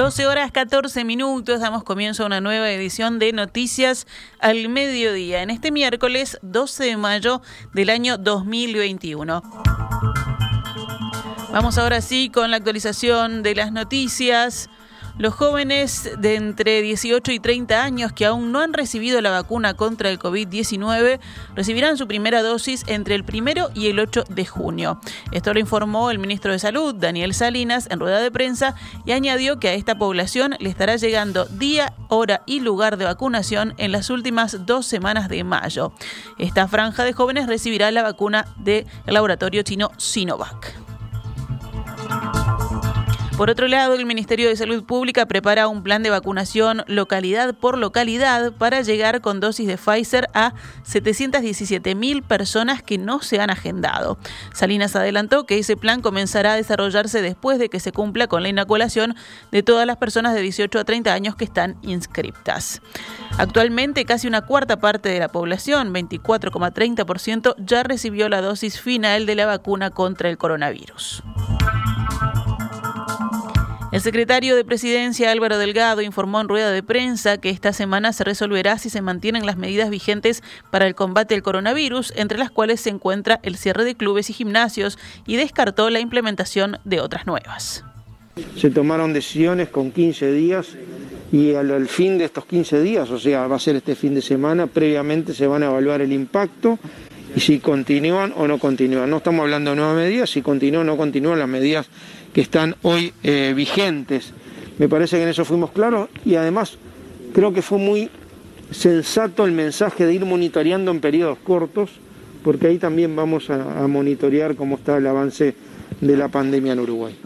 12 horas 14 minutos, damos comienzo a una nueva edición de Noticias al Mediodía, en este miércoles 12 de mayo del año 2021. Vamos ahora sí con la actualización de las noticias. Los jóvenes de entre 18 y 30 años que aún no han recibido la vacuna contra el COVID-19 recibirán su primera dosis entre el primero y el 8 de junio. Esto lo informó el ministro de Salud, Daniel Salinas, en rueda de prensa y añadió que a esta población le estará llegando día, hora y lugar de vacunación en las últimas dos semanas de mayo. Esta franja de jóvenes recibirá la vacuna del laboratorio chino Sinovac. Por otro lado, el Ministerio de Salud Pública prepara un plan de vacunación localidad por localidad para llegar con dosis de Pfizer a 717 mil personas que no se han agendado. Salinas adelantó que ese plan comenzará a desarrollarse después de que se cumpla con la inoculación de todas las personas de 18 a 30 años que están inscriptas. Actualmente, casi una cuarta parte de la población, 24,30%, ya recibió la dosis final de la vacuna contra el coronavirus. El secretario de Presidencia Álvaro Delgado informó en rueda de prensa que esta semana se resolverá si se mantienen las medidas vigentes para el combate al coronavirus, entre las cuales se encuentra el cierre de clubes y gimnasios, y descartó la implementación de otras nuevas. Se tomaron decisiones con 15 días y al, fin de estos 15 días, o sea, va a ser este fin de semana, previamente se van a evaluar el impacto y si continúan o no continúan. No estamos hablando de nuevas medidas, si continúan o no continúan las medidas que están hoy eh, vigentes. Me parece que en eso fuimos claros y además creo que fue muy sensato el mensaje de ir monitoreando en periodos cortos, porque ahí también vamos a, a monitorear cómo está el avance de la pandemia en Uruguay.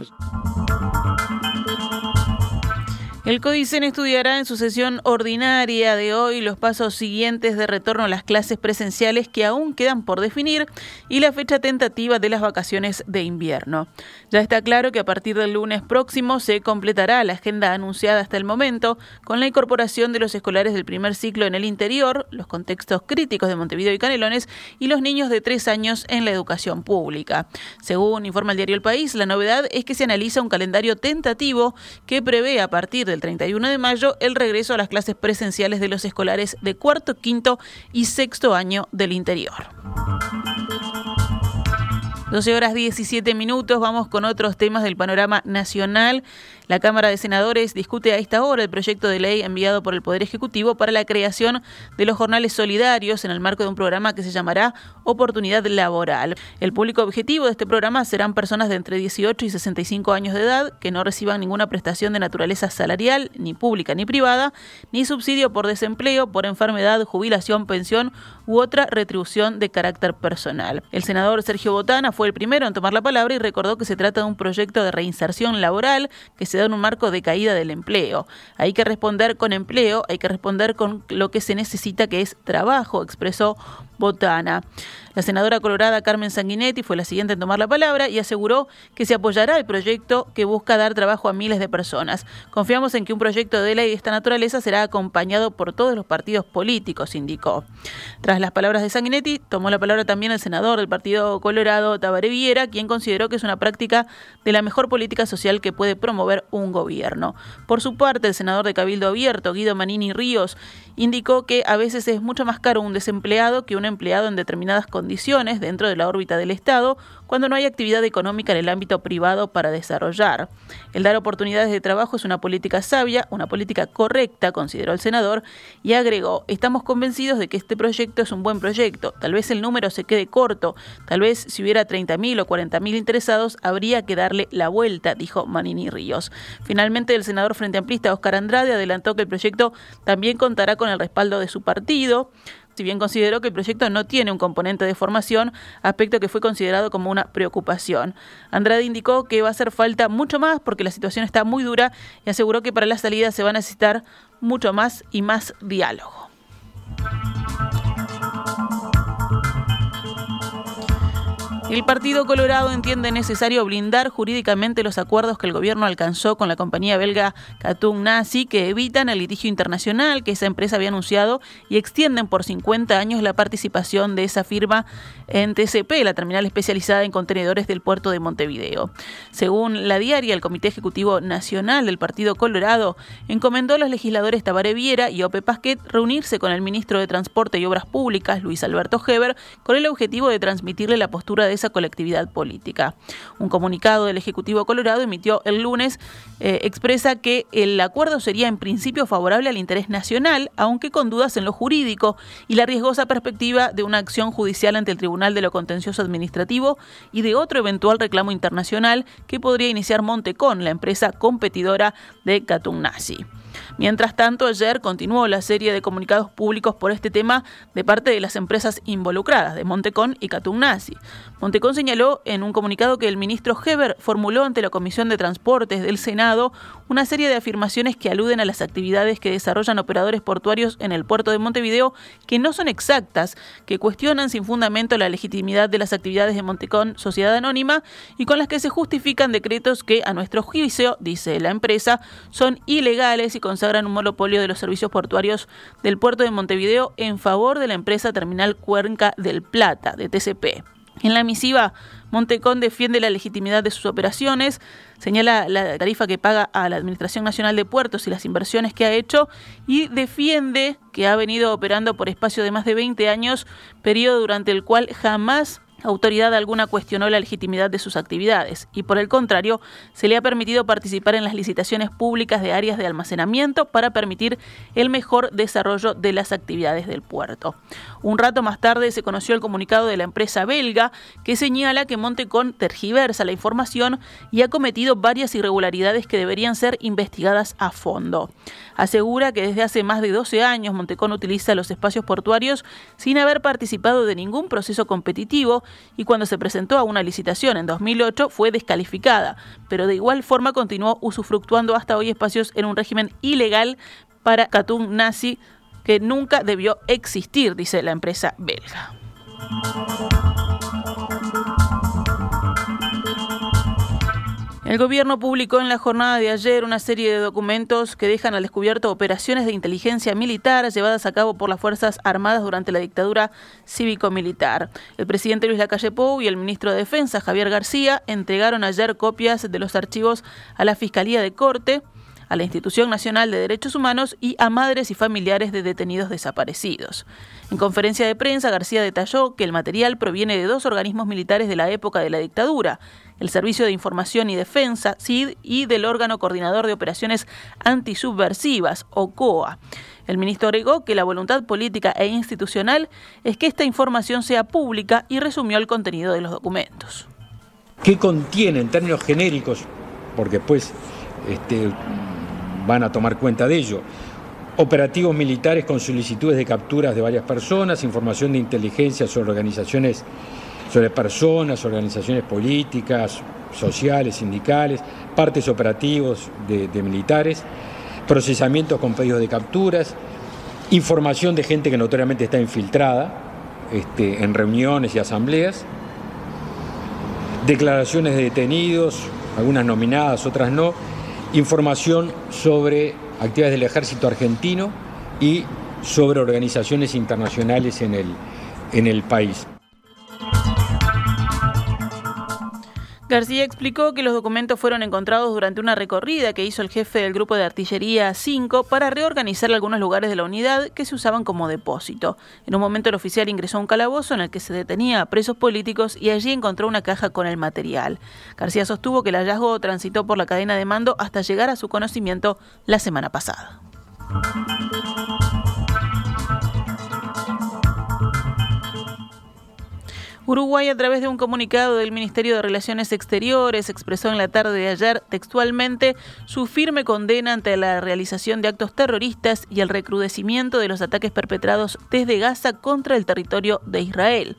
El CODICEN estudiará en su sesión ordinaria de hoy los pasos siguientes de retorno a las clases presenciales que aún quedan por definir y la fecha tentativa de las vacaciones de invierno. Ya está claro que a partir del lunes próximo se completará la agenda anunciada hasta el momento con la incorporación de los escolares del primer ciclo en el interior, los contextos críticos de Montevideo y Canelones y los niños de tres años en la educación pública. Según informa el diario El País, la novedad es que se analiza un calendario tentativo que prevé a partir de el 31 de mayo el regreso a las clases presenciales de los escolares de cuarto, quinto y sexto año del interior. 12 horas 17 minutos, vamos con otros temas del panorama nacional. La Cámara de Senadores discute a esta hora el proyecto de ley enviado por el Poder Ejecutivo para la creación de los jornales solidarios en el marco de un programa que se llamará Oportunidad Laboral. El público objetivo de este programa serán personas de entre 18 y 65 años de edad que no reciban ninguna prestación de naturaleza salarial, ni pública ni privada, ni subsidio por desempleo, por enfermedad, jubilación, pensión u otra retribución de carácter personal. El senador Sergio Botana fue el primero en tomar la palabra y recordó que se trata de un proyecto de reinserción laboral que se se da en un marco de caída del empleo. Hay que responder con empleo, hay que responder con lo que se necesita, que es trabajo, expresó Botana. La senadora colorada Carmen Sanguinetti fue la siguiente en tomar la palabra y aseguró que se apoyará el proyecto que busca dar trabajo a miles de personas. Confiamos en que un proyecto de ley de esta naturaleza será acompañado por todos los partidos políticos, indicó. Tras las palabras de Sanguinetti, tomó la palabra también el senador del Partido Colorado, Tabaré Viera, quien consideró que es una práctica de la mejor política social que puede promover un gobierno. Por su parte, el senador de Cabildo Abierto, Guido Manini Ríos, indicó que a veces es mucho más caro un desempleado que un empleado en determinadas condiciones dentro de la órbita del Estado cuando no hay actividad económica en el ámbito privado para desarrollar. El dar oportunidades de trabajo es una política sabia, una política correcta, consideró el senador, y agregó, estamos convencidos de que este proyecto es un buen proyecto, tal vez el número se quede corto, tal vez si hubiera 30.000 o 40.000 interesados habría que darle la vuelta, dijo Manini Ríos. Finalmente, el senador Frente Amplista Oscar Andrade adelantó que el proyecto también contará con el respaldo de su partido si bien consideró que el proyecto no tiene un componente de formación, aspecto que fue considerado como una preocupación. Andrade indicó que va a hacer falta mucho más porque la situación está muy dura y aseguró que para la salida se va a necesitar mucho más y más diálogo. El Partido Colorado entiende necesario blindar jurídicamente los acuerdos que el gobierno alcanzó con la compañía belga Katung Nazi que evitan el litigio internacional que esa empresa había anunciado y extienden por 50 años la participación de esa firma en TCP, la terminal especializada en contenedores del puerto de Montevideo. Según la diaria, el Comité Ejecutivo Nacional del Partido Colorado encomendó a los legisladores Tabaré Viera y Ope Pasquet reunirse con el ministro de Transporte y Obras Públicas, Luis Alberto Heber, con el objetivo de transmitirle la postura de esa colectividad política. Un comunicado del Ejecutivo Colorado emitió el lunes eh, expresa que el acuerdo sería en principio favorable al interés nacional, aunque con dudas en lo jurídico y la riesgosa perspectiva de una acción judicial ante el Tribunal de lo Contencioso Administrativo y de otro eventual reclamo internacional que podría iniciar Montecón, la empresa competidora de Katunasi. Mientras tanto, ayer continuó la serie de comunicados públicos por este tema de parte de las empresas involucradas, de Montecón y Catugnasi. Montecón señaló en un comunicado que el ministro Heber formuló ante la Comisión de Transportes del Senado una serie de afirmaciones que aluden a las actividades que desarrollan operadores portuarios en el puerto de Montevideo que no son exactas, que cuestionan sin fundamento la legitimidad de las actividades de Montecón Sociedad Anónima y con las que se justifican decretos que, a nuestro juicio, dice la empresa, son ilegales y consagran un monopolio de los servicios portuarios del puerto de Montevideo en favor de la empresa Terminal Cuenca del Plata, de TCP. En la misiva, Montecón defiende la legitimidad de sus operaciones, señala la tarifa que paga a la Administración Nacional de Puertos y las inversiones que ha hecho y defiende que ha venido operando por espacio de más de 20 años, periodo durante el cual jamás autoridad alguna cuestionó la legitimidad de sus actividades y por el contrario se le ha permitido participar en las licitaciones públicas de áreas de almacenamiento para permitir el mejor desarrollo de las actividades del puerto. Un rato más tarde se conoció el comunicado de la empresa belga que señala que Montecón tergiversa la información y ha cometido varias irregularidades que deberían ser investigadas a fondo. Asegura que desde hace más de 12 años Montecón utiliza los espacios portuarios sin haber participado de ningún proceso competitivo y cuando se presentó a una licitación en 2008 fue descalificada, pero de igual forma continuó usufructuando hasta hoy espacios en un régimen ilegal para Katun Nazi que nunca debió existir, dice la empresa belga. El gobierno publicó en la jornada de ayer una serie de documentos que dejan al descubierto operaciones de inteligencia militar llevadas a cabo por las Fuerzas Armadas durante la dictadura cívico-militar. El presidente Luis Lacalle Pou y el ministro de Defensa, Javier García, entregaron ayer copias de los archivos a la Fiscalía de Corte a la Institución Nacional de Derechos Humanos y a madres y familiares de detenidos desaparecidos. En conferencia de prensa, García detalló que el material proviene de dos organismos militares de la época de la dictadura, el Servicio de Información y Defensa, SID, y del órgano coordinador de operaciones antisubversivas, OCOA. El ministro agregó que la voluntad política e institucional es que esta información sea pública y resumió el contenido de los documentos. ¿Qué contiene en términos genéricos? Porque pues este, van a tomar cuenta de ello. Operativos militares con solicitudes de capturas de varias personas, información de inteligencia sobre organizaciones, sobre personas, organizaciones políticas, sociales, sindicales, partes operativos de, militares, procesamientos con pedidos de capturas, información de gente que notoriamente está infiltrada este, en reuniones y asambleas, declaraciones de detenidos, algunas nominadas, otras no, información sobre actividades del ejército argentino y sobre organizaciones internacionales en el, en el país. García explicó que los documentos fueron encontrados durante una recorrida que hizo el jefe del grupo de artillería 5 para reorganizar algunos lugares de la unidad que se usaban como depósito. En un momento el oficial ingresó a un calabozo en el que se detenía a presos políticos y allí encontró una caja con el material. García sostuvo que el hallazgo transitó por la cadena de mando hasta llegar a su conocimiento la semana pasada. Uruguay, a través de un comunicado del Ministerio de Relaciones Exteriores, expresó en la tarde de ayer textualmente su firme condena ante la realización de actos terroristas y el recrudecimiento de los ataques perpetrados desde Gaza contra el territorio de Israel.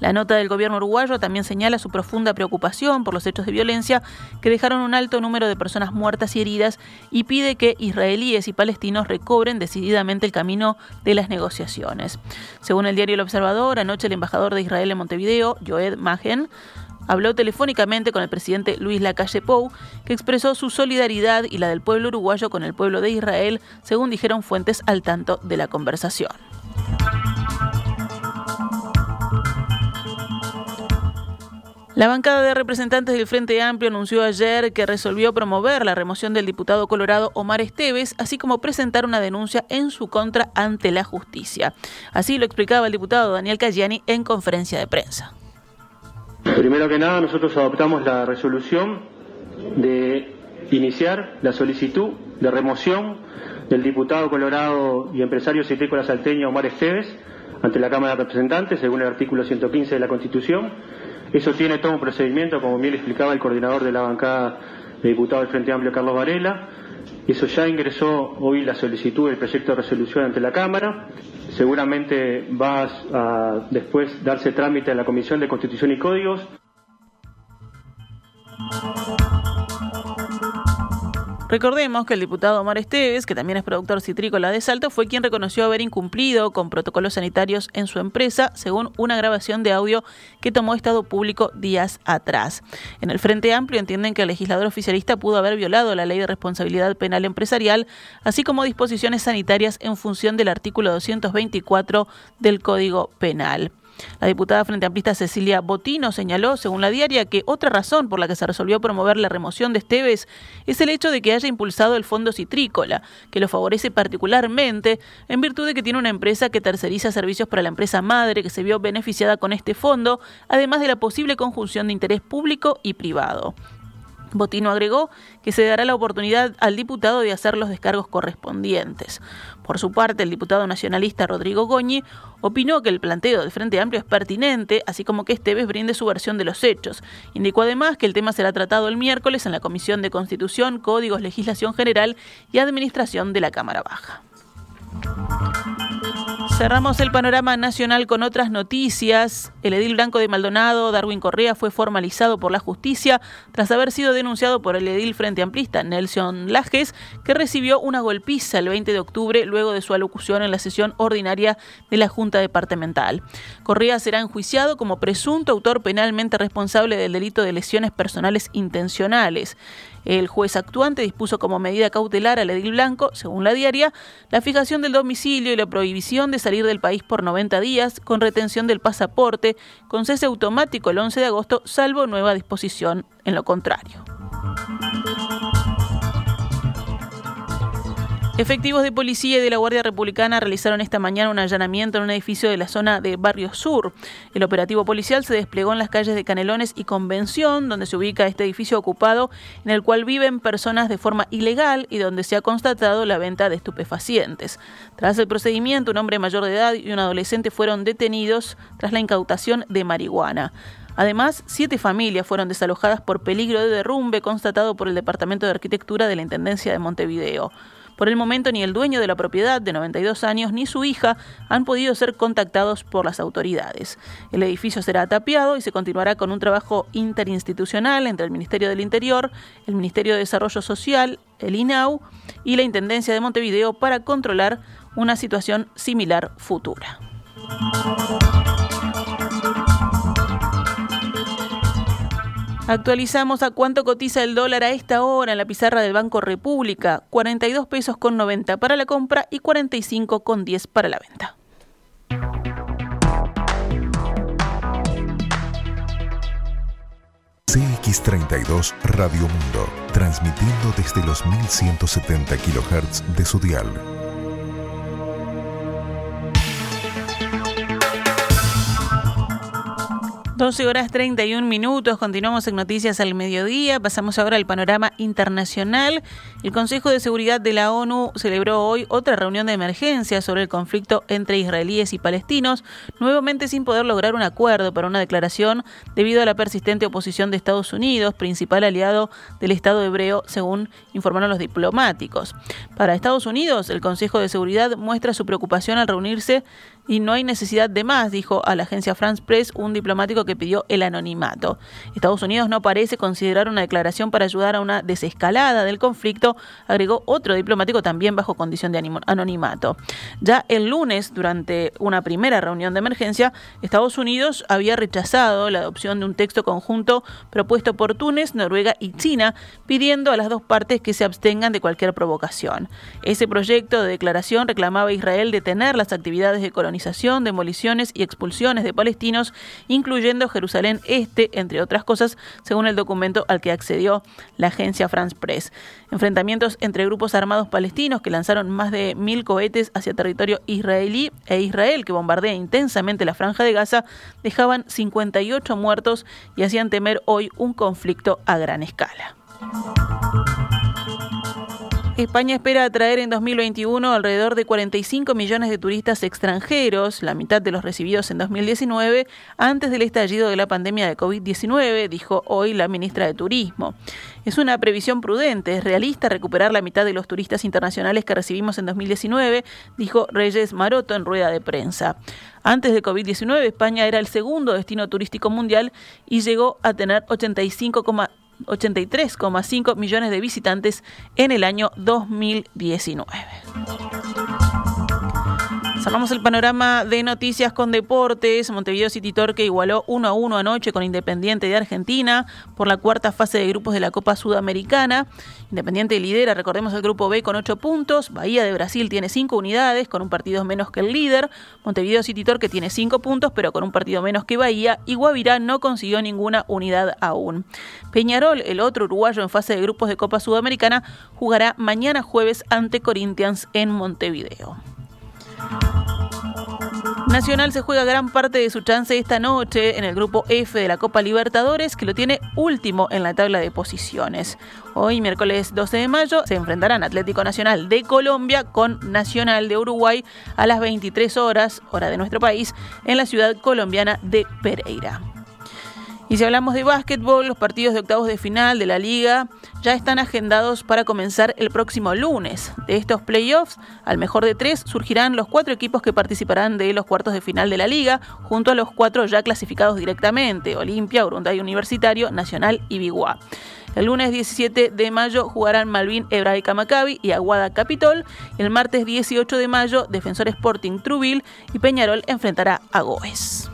La nota del gobierno uruguayo también señala su profunda preocupación por los hechos de violencia que dejaron un alto número de personas muertas y heridas y pide que israelíes y palestinos recobren decididamente el camino de las negociaciones. Según el diario El Observador, anoche el embajador de Israel en Montevideo, Joed Magen, habló telefónicamente con el presidente Luis Lacalle Pou, que expresó su solidaridad y la del pueblo uruguayo con el pueblo de Israel, según dijeron fuentes al tanto de la conversación. La bancada de representantes del Frente Amplio anunció ayer que resolvió promover la remoción del diputado colorado Omar Esteves, así como presentar una denuncia en su contra ante la justicia. Así lo explicaba el diputado Daniel Cayani en conferencia de prensa. Primero que nada, nosotros adoptamos la resolución de iniciar la solicitud de remoción del diputado colorado y empresario citrícola salteño Omar Esteves ante la Cámara de Representantes, según el artículo 115 de la Constitución eso tiene todo un procedimiento, como bien explicaba el coordinador de la bancada de diputados del Frente Amplio, Carlos Varela. Eso ya ingresó hoy la solicitud del proyecto de resolución ante la Cámara. Seguramente va a después darse trámite a la Comisión de Constitución y Códigos. Recordemos que el diputado Omar Esteves, que también es productor citrícola de Salto, fue quien reconoció haber incumplido con protocolos sanitarios en su empresa, según una grabación de audio que tomó Estado Público días atrás. En el Frente Amplio entienden que el legislador oficialista pudo haber violado la ley de responsabilidad penal empresarial, así como disposiciones sanitarias en función del artículo 224 del Código Penal. La diputada frente amplista Cecilia Botino señaló, según la diaria, que otra razón por la que se resolvió promover la remoción de Esteves es el hecho de que haya impulsado el fondo citrícola, que lo favorece particularmente en virtud de que tiene una empresa que terceriza servicios para la empresa madre que se vio beneficiada con este fondo, además de la posible conjunción de interés público y privado. Botino agregó que se dará la oportunidad al diputado de hacer los descargos correspondientes. Por su parte, el diputado nacionalista Rodrigo Goñi opinó que el planteo del Frente Amplio es pertinente, así como que Esteves brinde su versión de los hechos. Indicó además que el tema será tratado el miércoles en la Comisión de Constitución, Códigos, Legislación General y Administración de la Cámara Baja. Cerramos el panorama nacional con otras noticias. El edil blanco de Maldonado, Darwin Correa, fue formalizado por la justicia tras haber sido denunciado por el edil frente amplista Nelson Lajes, que recibió una golpiza el 20 de octubre luego de su alocución en la sesión ordinaria de la Junta Departamental. Correa será enjuiciado como presunto autor penalmente responsable del delito de lesiones personales intencionales. El juez actuante dispuso como medida cautelar al edil blanco, según la diaria, la fijación del domicilio y la prohibición de salir del país por 90 días con retención del pasaporte, con cese automático el 11 de agosto, salvo nueva disposición en lo contrario. Efectivos de policía y de la Guardia Republicana realizaron esta mañana un allanamiento en un edificio de la zona de Barrio Sur. El operativo policial se desplegó en las calles de Canelones y Convención, donde se ubica este edificio ocupado en el cual viven personas de forma ilegal y donde se ha constatado la venta de estupefacientes. Tras el procedimiento, un hombre mayor de edad y un adolescente fueron detenidos tras la incautación de marihuana. Además, siete familias fueron desalojadas por peligro de derrumbe constatado por el Departamento de Arquitectura de la Intendencia de Montevideo. Por el momento, ni el dueño de la propiedad, de 92 años, ni su hija han podido ser contactados por las autoridades. El edificio será tapiado y se continuará con un trabajo interinstitucional entre el Ministerio del Interior, el Ministerio de Desarrollo Social, el INAU y la Intendencia de Montevideo para controlar una situación similar futura. Actualizamos a cuánto cotiza el dólar a esta hora en la pizarra del Banco República. 42 pesos con 90 para la compra y 45 con 10 para la venta. CX32 Radio Mundo, transmitiendo desde los 1170 kHz de su dial 12 horas 31 minutos, continuamos en Noticias al Mediodía, pasamos ahora al panorama internacional. El Consejo de Seguridad de la ONU celebró hoy otra reunión de emergencia sobre el conflicto entre israelíes y palestinos, nuevamente sin poder lograr un acuerdo para una declaración debido a la persistente oposición de Estados Unidos, principal aliado del Estado hebreo, según informaron los diplomáticos. Para Estados Unidos, el Consejo de Seguridad muestra su preocupación al reunirse y no hay necesidad de más, dijo a la agencia France Press un diplomático que pidió el anonimato. Estados Unidos no parece considerar una declaración para ayudar a una desescalada del conflicto, agregó otro diplomático también bajo condición de anonimato. Ya el lunes, durante una primera reunión de emergencia, Estados Unidos había rechazado la adopción de un texto conjunto propuesto por Túnez, Noruega y China, pidiendo a las dos partes que se abstengan de cualquier provocación. Ese proyecto de declaración reclamaba a Israel detener las actividades de colonización, demoliciones y expulsiones de palestinos, incluyendo Jerusalén Este, entre otras cosas, según el documento al que accedió la agencia France Press. Enfrentamientos entre grupos armados palestinos que lanzaron más de mil cohetes hacia territorio israelí e Israel, que bombardea intensamente la franja de Gaza, dejaban 58 muertos y hacían temer hoy un conflicto a gran escala. España espera atraer en 2021 alrededor de 45 millones de turistas extranjeros, la mitad de los recibidos en 2019, antes del estallido de la pandemia de COVID-19, dijo hoy la ministra de Turismo. Es una previsión prudente, es realista recuperar la mitad de los turistas internacionales que recibimos en 2019, dijo Reyes Maroto en rueda de prensa. Antes de COVID-19, España era el segundo destino turístico mundial y llegó a tener 85, 83,5 millones de visitantes en el año 2019. Cerramos el panorama de noticias con deportes. Montevideo City Torque igualó 1 a 1 anoche con Independiente de Argentina por la cuarta fase de grupos de la Copa Sudamericana. Independiente lidera, recordemos, el grupo B con 8 puntos. Bahía de Brasil tiene 5 unidades con un partido menos que el líder. Montevideo City Torque tiene 5 puntos pero con un partido menos que Bahía. Y Guavirá no consiguió ninguna unidad aún. Peñarol, el otro uruguayo en fase de grupos de Copa Sudamericana, jugará mañana jueves ante Corinthians en Montevideo. Nacional se juega gran parte de su chance esta noche en el grupo F de la Copa Libertadores, que lo tiene último en la tabla de posiciones. Hoy, miércoles 12 de mayo, se enfrentarán Atlético Nacional de Colombia con Nacional de Uruguay a las 23 horas, hora de nuestro país, en la ciudad colombiana de Pereira. Y si hablamos de básquetbol, los partidos de octavos de final de la liga ya están agendados para comenzar el próximo lunes. De estos playoffs, al mejor de tres, surgirán los cuatro equipos que participarán de los cuartos de final de la liga, junto a los cuatro ya clasificados directamente, Olimpia, Urunday Universitario, Nacional y Biguá. El lunes 17 de mayo jugarán Malvin Hebraica Maccabi y Aguada Capitol. El martes 18 de mayo, Defensor Sporting Trubil y Peñarol enfrentará a Goes.